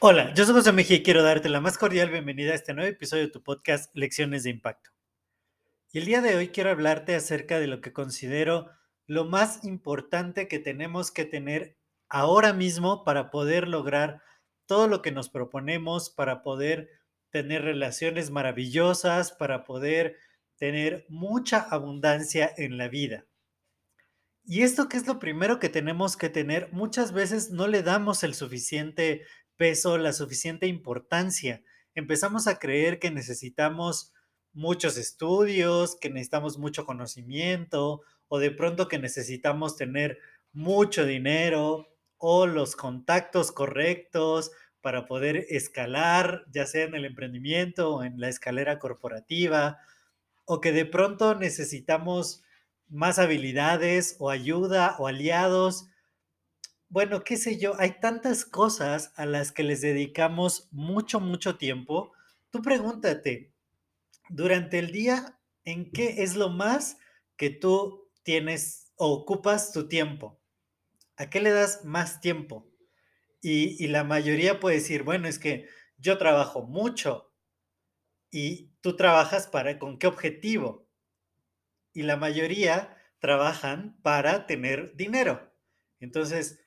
Hola, yo soy José Mejía y quiero darte la más cordial bienvenida a este nuevo episodio de tu podcast Lecciones de Impacto. Y el día de hoy quiero hablarte acerca de lo que considero lo más importante que tenemos que tener ahora mismo para poder lograr todo lo que nos proponemos, para poder tener relaciones maravillosas, para poder tener mucha abundancia en la vida. Y esto que es lo primero que tenemos que tener, muchas veces no le damos el suficiente peso, la suficiente importancia. Empezamos a creer que necesitamos muchos estudios, que necesitamos mucho conocimiento o de pronto que necesitamos tener mucho dinero o los contactos correctos para poder escalar, ya sea en el emprendimiento o en la escalera corporativa, o que de pronto necesitamos más habilidades o ayuda o aliados bueno, qué sé yo, hay tantas cosas a las que les dedicamos mucho, mucho tiempo. Tú pregúntate, durante el día, ¿en qué es lo más que tú tienes o ocupas tu tiempo? ¿A qué le das más tiempo? Y, y la mayoría puede decir, bueno, es que yo trabajo mucho y tú trabajas para, ¿con qué objetivo? Y la mayoría trabajan para tener dinero. Entonces,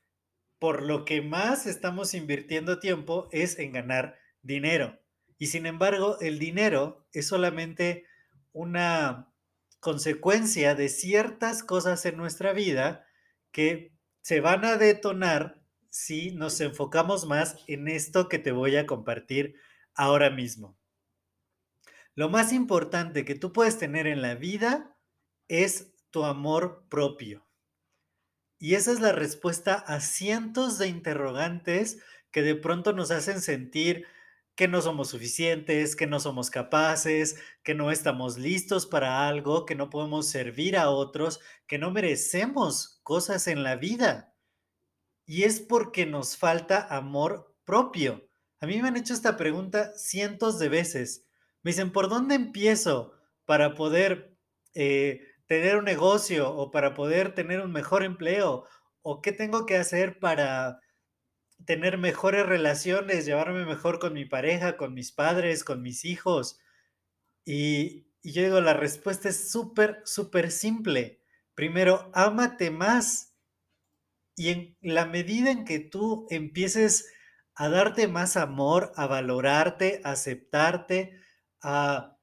por lo que más estamos invirtiendo tiempo es en ganar dinero. Y sin embargo, el dinero es solamente una consecuencia de ciertas cosas en nuestra vida que se van a detonar si nos enfocamos más en esto que te voy a compartir ahora mismo. Lo más importante que tú puedes tener en la vida es tu amor propio. Y esa es la respuesta a cientos de interrogantes que de pronto nos hacen sentir que no somos suficientes, que no somos capaces, que no estamos listos para algo, que no podemos servir a otros, que no merecemos cosas en la vida. Y es porque nos falta amor propio. A mí me han hecho esta pregunta cientos de veces. Me dicen, ¿por dónde empiezo para poder eh, tener un negocio o para poder tener un mejor empleo? ¿O qué tengo que hacer para tener mejores relaciones, llevarme mejor con mi pareja, con mis padres, con mis hijos? Y, yo digo, la respuesta es súper, súper simple. Primero, ámate más. Y en la medida en que tú empieces a darte más amor, a valorarte, a aceptarte, a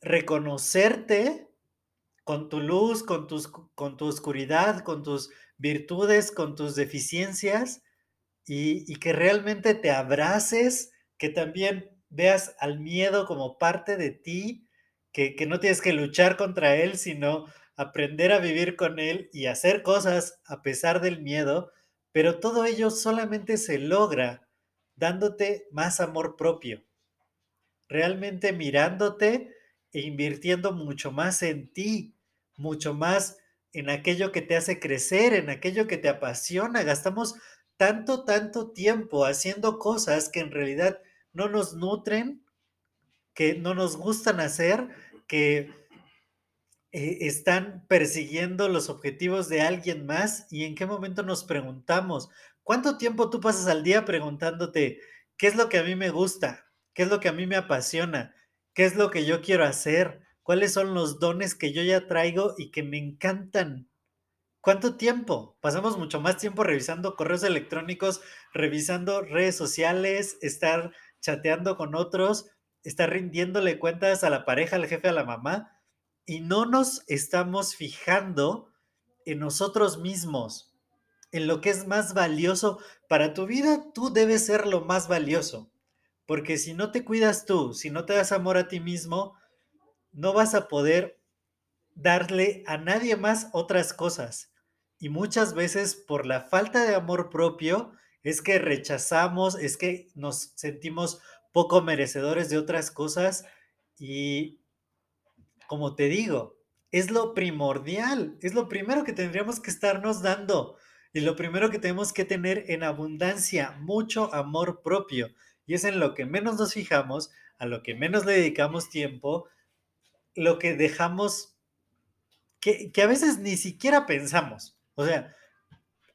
reconocerte, con tu luz, con, tus, con tu oscuridad, con tus virtudes, con tus deficiencias y, que realmente te abraces, que también veas al miedo como parte de ti, que, que no tienes que luchar contra él, sino aprender a vivir con él y hacer cosas a pesar del miedo, pero todo ello solamente se logra dándote más amor propio, realmente mirándote e invirtiendo mucho más en ti, mucho más en aquello que te hace crecer, en aquello que te apasiona. Gastamos tanto, tanto tiempo haciendo cosas que en realidad no nos nutren, que no nos gustan hacer, que eh, están persiguiendo los objetivos de alguien más y en qué momento nos preguntamos, ¿cuánto tiempo tú pasas al día preguntándote qué es lo que a mí me gusta? ¿Qué es lo que a mí me apasiona? ¿Qué es lo que yo quiero hacer? Cuáles son los dones que yo ya traigo y que me encantan. ¿Cuánto tiempo? Pasamos mucho más tiempo revisando correos electrónicos, revisando redes sociales, estar chateando con otros, estar rindiéndole cuentas a la pareja, al jefe, a la mamá, y no nos estamos fijando en nosotros mismos, en lo que es más valioso para tu vida, tú debes ser lo más valioso, porque si no te cuidas tú, si no te das amor a ti mismo, no vas a poder darle a nadie más otras cosas. Y muchas veces por la falta de amor propio es que rechazamos, es que nos sentimos poco merecedores de otras cosas y como te digo, es lo primordial, es lo primero que tendríamos que estarnos dando y lo primero que tenemos que tener en abundancia, mucho amor propio. Y es en lo que menos nos fijamos, a lo que menos le dedicamos tiempo, lo que dejamos, que, a veces ni siquiera pensamos. O sea,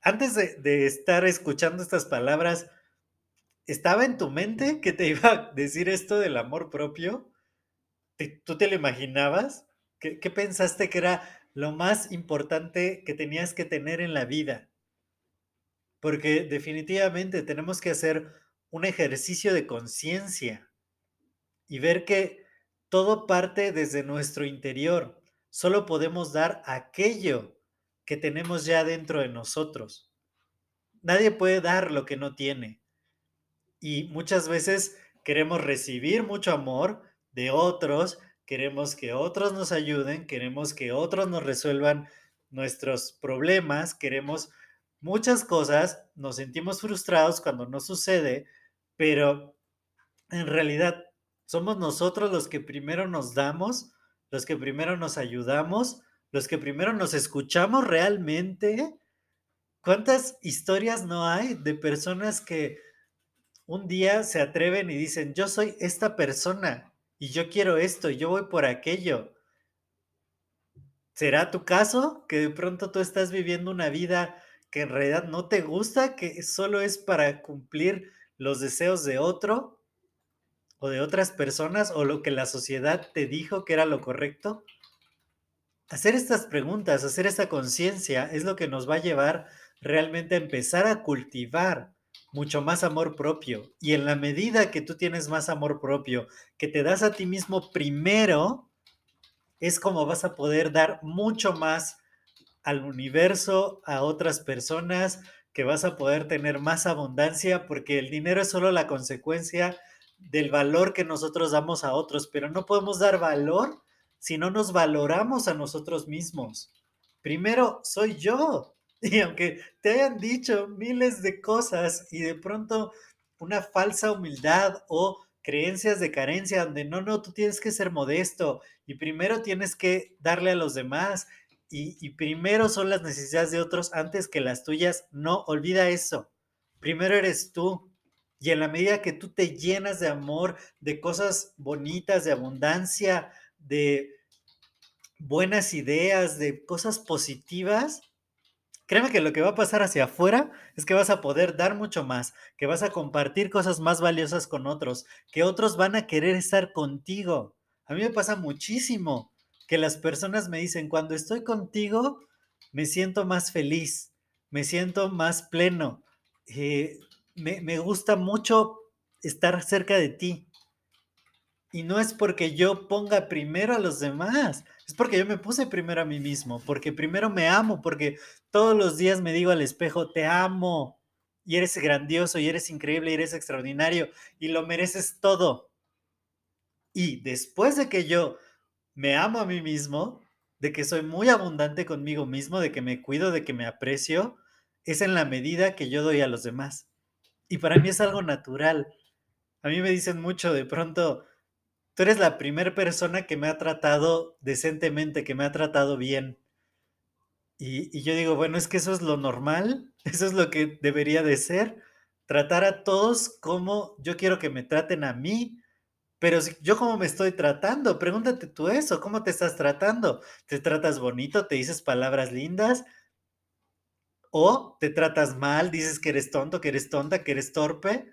antes de, de estar escuchando estas palabras, ¿estaba en tu mente que te iba a decir esto del amor propio? ¿Tú te lo imaginabas? ¿Qué, ¿Qué, pensaste que era lo más importante que tenías que tener en la vida? Porque definitivamente tenemos que hacer un ejercicio de conciencia y ver que todo parte desde nuestro interior. Solo podemos dar aquello que tenemos ya dentro de nosotros. Nadie puede dar lo que no tiene. Y muchas veces queremos recibir mucho amor, de otros, queremos que otros nos ayuden, queremos que otros nos resuelvan nuestros problemas, queremos muchas cosas, nos sentimos frustrados cuando no sucede, pero en realidad somos nosotros los que primero nos damos, los que primero nos ayudamos, los que primero nos escuchamos realmente. ¿Cuántas historias no hay de personas que un día se atreven y dicen, yo soy esta persona y yo quiero esto, yo voy por aquello. ¿Será tu caso que de pronto tú estás viviendo una vida que en realidad no te gusta, que solo es para cumplir los deseos de otro o de otras personas o lo que la sociedad te dijo que era lo correcto? Hacer estas preguntas, hacer esta conciencia es lo que nos va a llevar realmente a empezar a cultivar mucho más amor propio. Y en la medida que tú tienes más amor propio, que te das a ti mismo primero, es como vas a poder dar mucho más al universo, a otras personas, que vas a poder tener más abundancia, porque el dinero es solo la consecuencia del valor que nosotros damos a otros, pero no podemos dar valor si no nos valoramos a nosotros mismos. Primero soy yo, y aunque te hayan dicho miles de cosas y de pronto una falsa humildad o creencias de carencia donde no, no, tú tienes que ser modesto y primero tienes que darle a los demás y, y primero son las necesidades de otros antes que las tuyas, no, olvida eso. Primero eres tú. Y en la medida que tú te llenas de amor, de cosas bonitas, de abundancia, de buenas ideas, de cosas positivas, Créeme que lo que va a pasar hacia afuera es que vas a poder dar mucho más, que vas a compartir cosas más valiosas con otros, que otros van a querer estar contigo. A mí me pasa muchísimo que las personas me dicen, cuando estoy contigo, me siento más feliz, me siento más pleno, eh, me, gusta mucho estar cerca de ti. Y no es porque yo ponga primero a los demás, es porque yo me puse primero a mí mismo, porque primero me amo, porque todos los días me digo al espejo, te amo, y eres grandioso, y eres increíble, y eres extraordinario, y lo mereces todo. Y después de que yo me amo a mí mismo, de que soy muy abundante conmigo mismo, de que me cuido, de que me aprecio, es en la medida que yo doy a los demás. Y para mí es algo natural. A mí me dicen mucho de pronto, tú eres la primera persona que me ha tratado decentemente, que me ha tratado bien. Y, yo digo, bueno, es que eso es lo normal, eso es lo que debería de ser, tratar a todos como yo quiero que me traten a mí, pero yo cómo me estoy tratando, pregúntate tú eso, ¿cómo te estás tratando? ¿Te tratas bonito? ¿Te dices palabras lindas? ¿O te tratas mal? ¿Dices que eres tonto, que eres tonta, que eres torpe?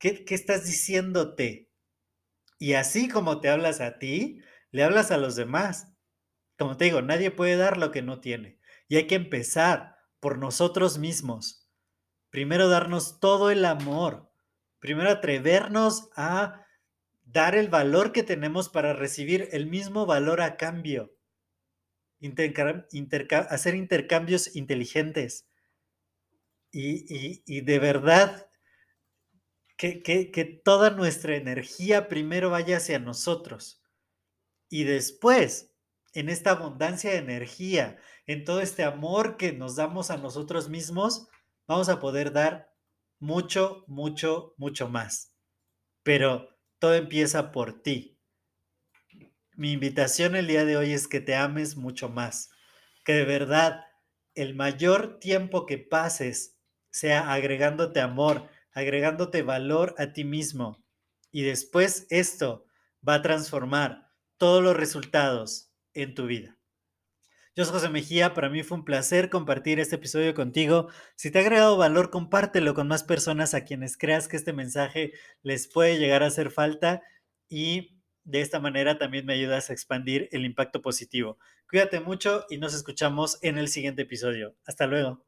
¿Qué, estás diciéndote? Y así como te hablas a ti, le hablas a los demás. Como te digo, nadie puede dar lo que no tiene. Y hay que empezar por nosotros mismos. Primero darnos todo el amor. Primero atrevernos a dar el valor que tenemos para recibir el mismo valor a cambio. Hacer intercambios inteligentes. Y, y de verdad que, toda nuestra energía primero vaya hacia nosotros y después en esta abundancia de energía, en todo este amor que nos damos a nosotros mismos, vamos a poder dar mucho, mucho, mucho más. Pero todo empieza por ti. Mi invitación el día de hoy es que te ames mucho más, que de verdad el mayor tiempo que pases sea agregándote amor, agregándote valor a ti mismo. Y después esto va a transformar todos los resultados en tu vida. Yo soy José Mejía, para mí fue un placer compartir este episodio contigo. Si te ha agregado valor, compártelo con más personas a quienes creas que este mensaje les puede llegar a hacer falta y de esta manera también me ayudas a expandir el impacto positivo. Cuídate mucho y nos escuchamos en el siguiente episodio. Hasta luego.